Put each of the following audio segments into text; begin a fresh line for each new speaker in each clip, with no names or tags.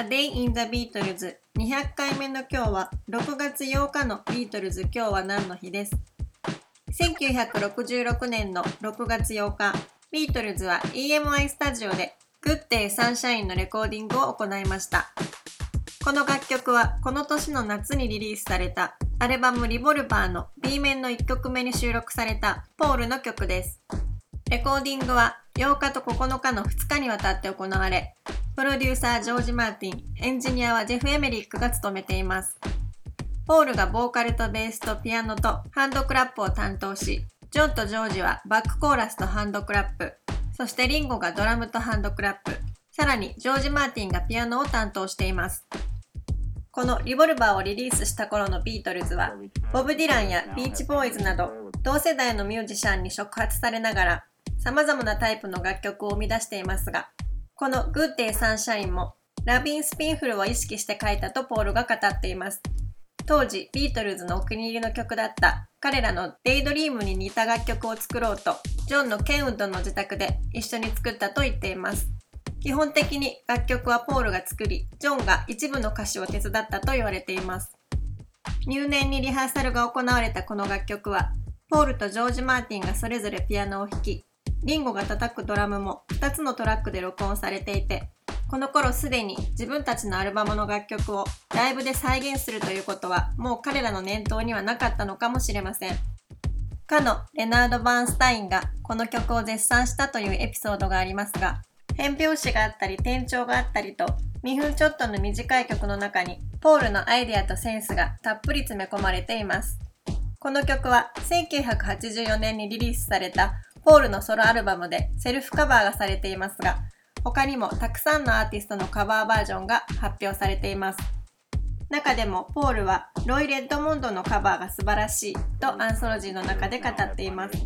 A Day in the Beatles 200回目の今日は6月8日のビートルズ。今日は何の日です？1966年の6月8日。ビートルズは EMI スタジオで Good Day Sunshine のレコーディングを行いました。この楽曲はこの年の夏にリリースされたアルバムリボルバーの B 面の1曲目に収録されたポールの曲です。レコーディングは8日と9日の2日にわたって行われ、プロデューサージョージ・マーティン、エンジニアはジェフ・エメリックが務めています。ポールがボーカルとベースとピアノとハンドクラップを担当し、ジョンとジョージはバックコーラスとハンドクラップ、そしてリンゴがドラムとハンドクラップ、さらにジョージ・マーティンがピアノを担当しています。このリボルバーをリリースした頃のビートルズは、ボブ・ディランやビーチボーイズなど同世代のミュージシャンに触発されながら様々なタイプの楽曲を生み出していますが、この Good Day Sunshine もラヴィン・スプーンフルを意識して書いたとポールが語っています。当時、ビートルズのお気に入りの曲だった彼らの Daydream に似た楽曲を作ろうと、ジョンのケンウッドの自宅で一緒に作ったと言っています。基本的に楽曲はポールが作り、ジョンが一部の歌詞を手伝ったと言われています。入念にリハーサルが行われたこの楽曲は、ポールとジョージ・マーティンがそれぞれピアノを弾き、リンゴが叩くドラムも2つのトラックで録音されていて、この頃すでに自分たちのアルバムの楽曲をライブで再現するということはもう彼らの念頭にはなかったのかもしれません。かのレナード・バーンスタインがこの曲を絶賛したというエピソードがありますが、変拍子があったり転調があったりと2分ちょっとの短い曲の中にポールのアイデアとセンスがたっぷり詰め込まれています。この曲は1984年にリリースされたポールのソロアルバムでセルフカバーがされていますが、他にもたくさんのアーティストのカバーバージョンが発表されています。中でもポールはロイ・レッドモンドのカバーが素晴らしいとアンソロジーの中で語っています。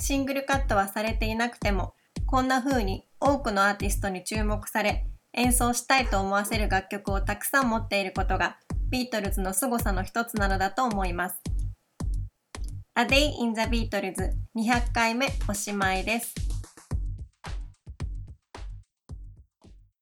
シングルカットはされていなくても、こんな風に多くのアーティストに注目され、演奏したいと思わせる楽曲をたくさん持っていることが、ビートルズの凄さの一つなのだと思います。A Day in the Beatles 200回目おしまいです。